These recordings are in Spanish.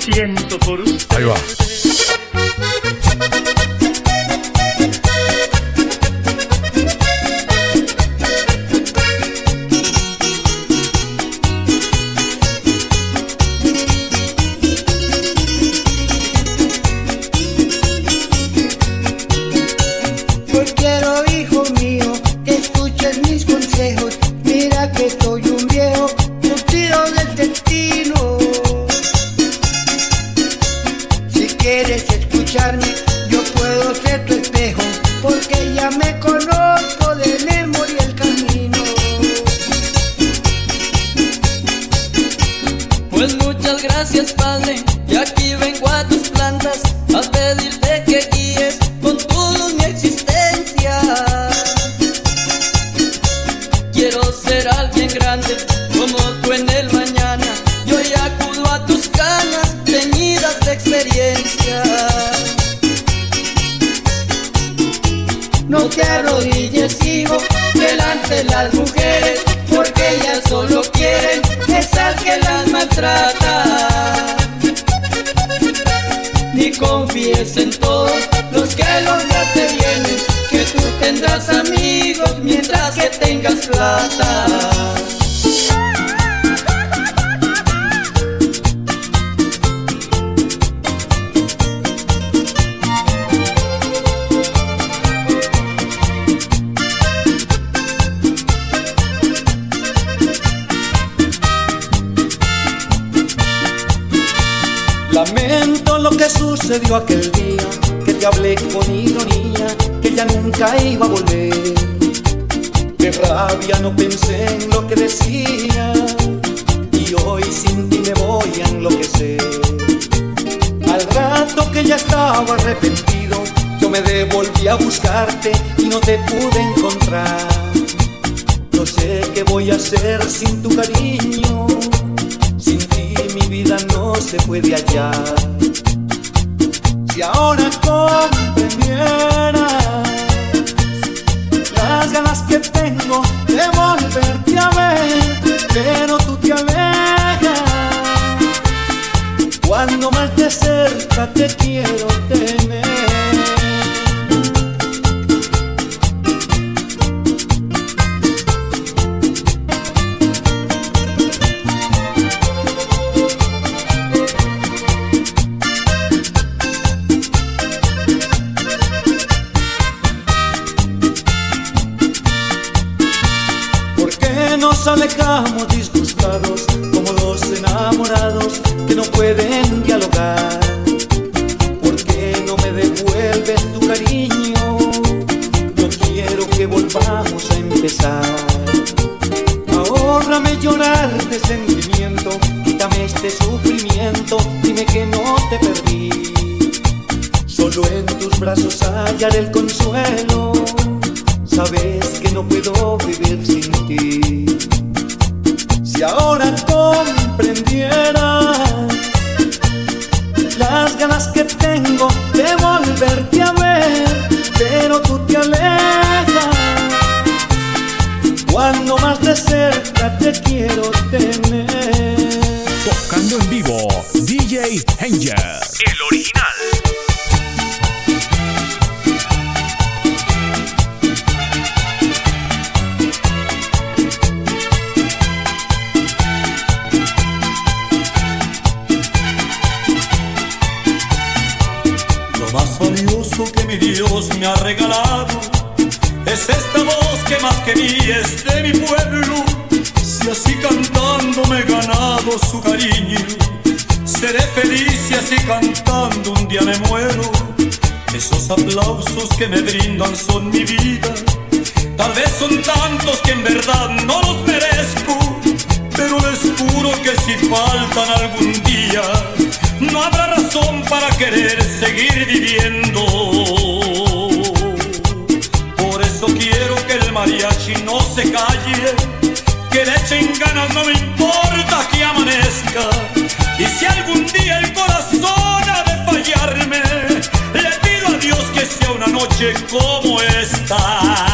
siento por usted? Ahí va. Arrodilles, hijo, delante de las mujeres, porque ellas solo quieren es al que las maltrata. Ni confíes en todos los que los te vienen, que tú tendrás amigos mientras que tengas plata. Lo que sucedió aquel día, que te hablé con ironía, que ya nunca iba a volver. De rabia no pensé en lo que decía, y hoy sin ti me voy a enloquecer. Al rato que ya estaba arrepentido, yo me devolví a buscarte y no te pude encontrar. No sé qué voy a hacer sin tu cariño. Sin ti mi vida no se puede hallar. Si ahora comprendieras las ganas que tengo de volverte a ver, pero tú te alejas. Cuando más de cerca te quiero alejamos disgustados como dos enamorados que no pueden dialogar? ¿Por qué no me devuelves tu cariño? No quiero que volvamos a empezar. Ahórrame llorar de sentimiento, quítame este sufrimiento, dime que no te perdí. Solo en tus brazos hallaré el consuelo. Sabes que no puedo vivir sin ti. Si ahora comprendieras las ganas que tengo de volverte a ver, pero tú te alejas. Cuando más de cerca te quiero tener. Tocando en vivo, DJ Hanger. Dios me ha regalado es esta voz que más que mí es de mi pueblo. Si así cantando me he ganado su cariño, seré feliz y así cantando un día me muero. Esos aplausos que me brindan son mi vida. Tal vez son tantos que en verdad no los merezco, pero les juro que si faltan algún día, no habrá razón para querer seguir viviendo. Se calle, que le echen ganas, no me importa que amanezca, Y si algún día el corazón ha de fallarme, le pido a Dios que sea una noche como esta.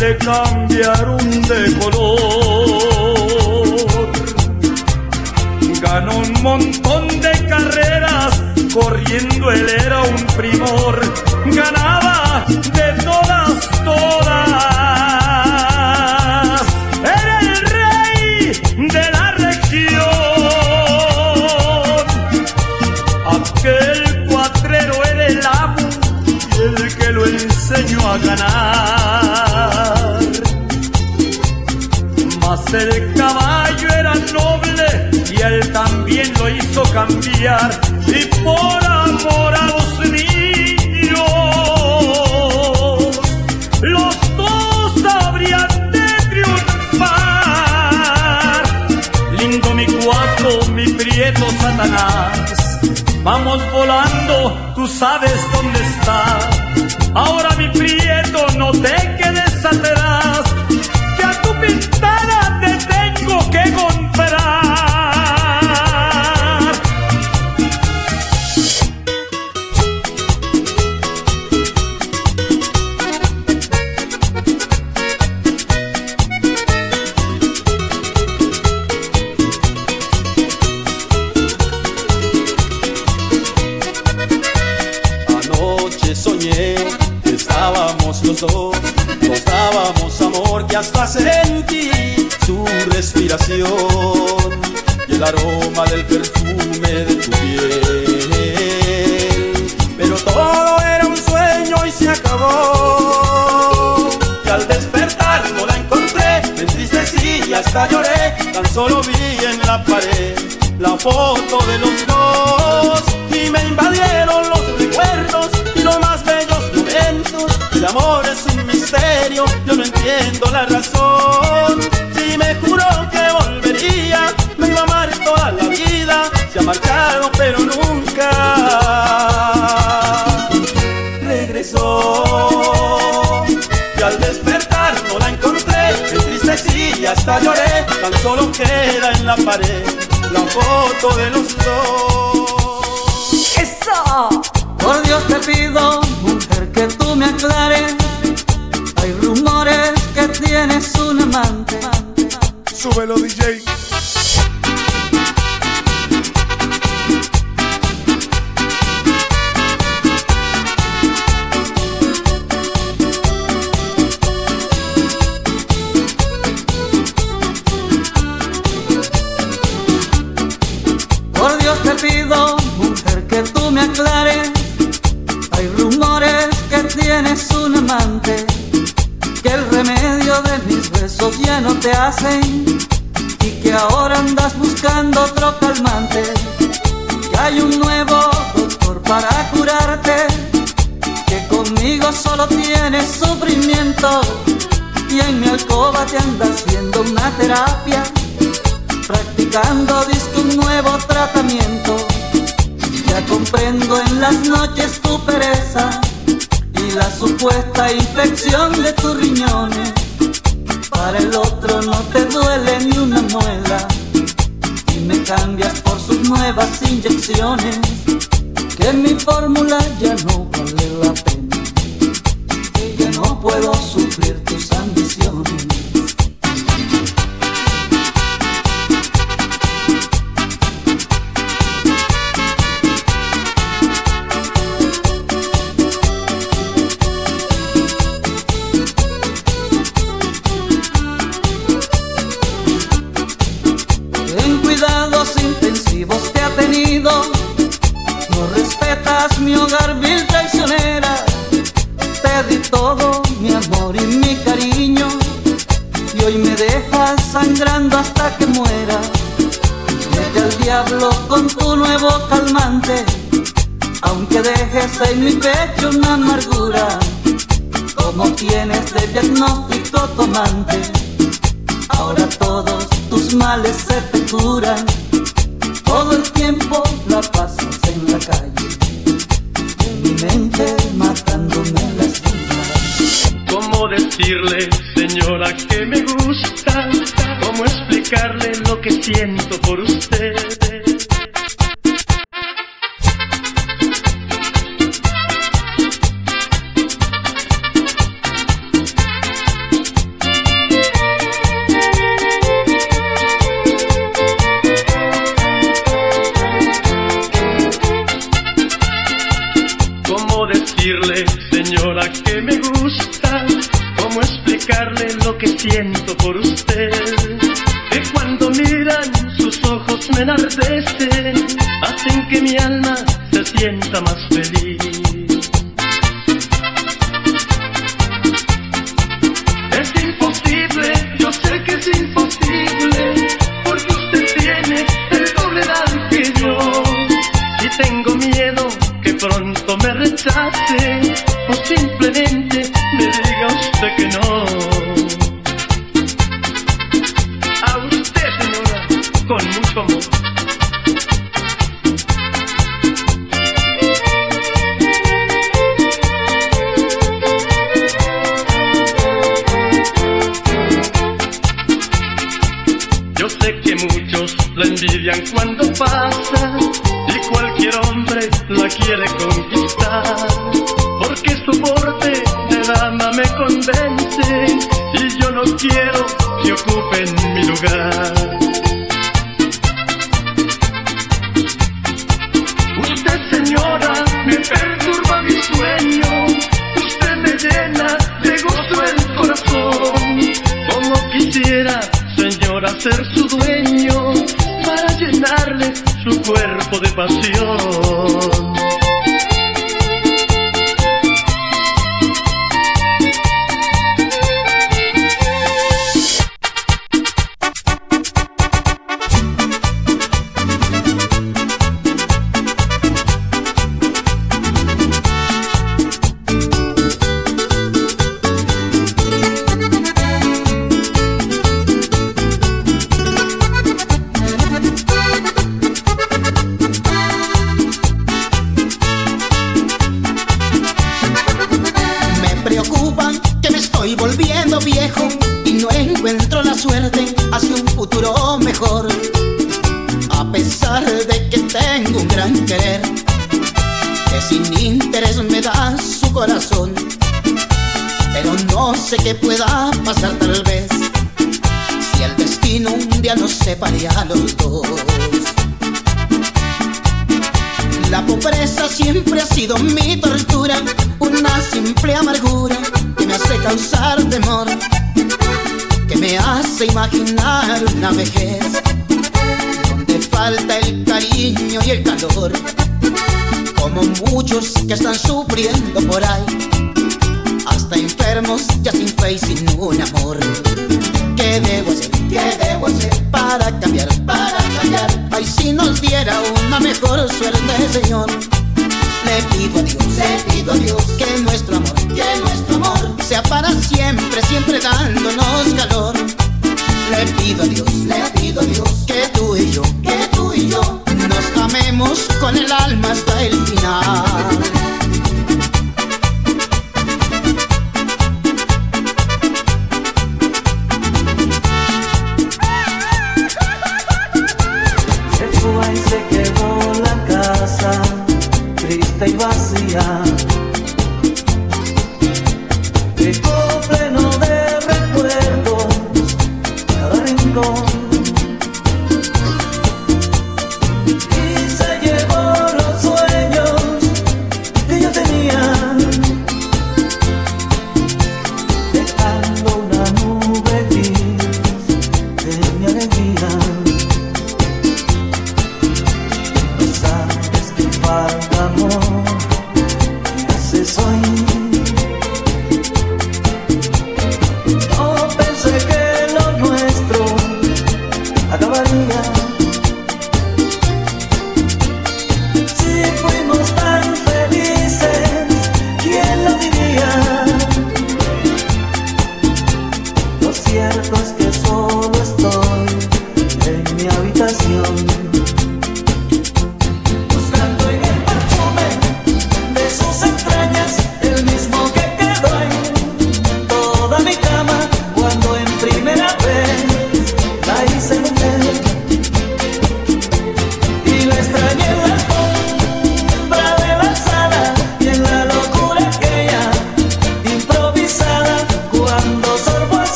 Le cambiaron de color. Ganó un montón de carreras, corriendo él era un primor. Ganaba de Y por amor a los niños, los dos habrían de triunfar. Lindo mi cuatro, mi prieto Satanás. Vamos volando, tú sabes dónde está. Ahora mi prieto, no te amor que hasta sentí su respiración y el aroma del perfume de tu piel. Pero todo era un sueño y se acabó. Y al despertar no la encontré, me entristecí y hasta lloré, tan solo vi en la pared la foto de los dos y me invadieron los recuerdos y los más bellos momentos. El amor hasta lloré. Tan solo queda en la pared la foto de los dos. Tienes un amante. Que el remedio de mis besos ya no te hacen. Y que ahora andas buscando otro calmante. Que hay un nuevo doctor para curarte. Que conmigo solo tienes sufrimiento. Y en mi alcoba te anda haciendo una terapia practicando disco un nuevo tratamiento. Ya comprendo en las noches tu pereza y la supuesta infección de tus riñones. Para el otro no te duele ni una muela y me cambias por sus nuevas inyecciones. Que mi fórmula ya no vale la pena, aunque dejes en mi pecho una amargura, como tienes de diagnóstico tomante. Ahora todos tus males se te curan, decirle, señora, que me gusta? ¿Cómo explicarle lo que siento simplemente me no quiero que ocupen mi lugar. Querer, que sin interés me da su corazón, pero no sé qué pueda pasar tal vez si el destino un día nos separe a los dos. La pobreza siempre ha sido mi tortura, una simple amargura que me hace causar temor, que me hace imaginar una vejez falta el cariño y el calor, como muchos que están sufriendo por ahí, hasta enfermos ya sin fe y sin un amor. ¿Qué debo hacer? ¿Qué debo hacer para cambiar? Para cambiar. Ay, si nos diera una mejor suerte, Señor. Le pido a Dios, le pido a Dios que nuestro amor, que nuestro amor sea para siempre, siempre dándonos calor. Le pido a Dios, le pido a Dios que tú con el alma hasta el final. Mi alegría.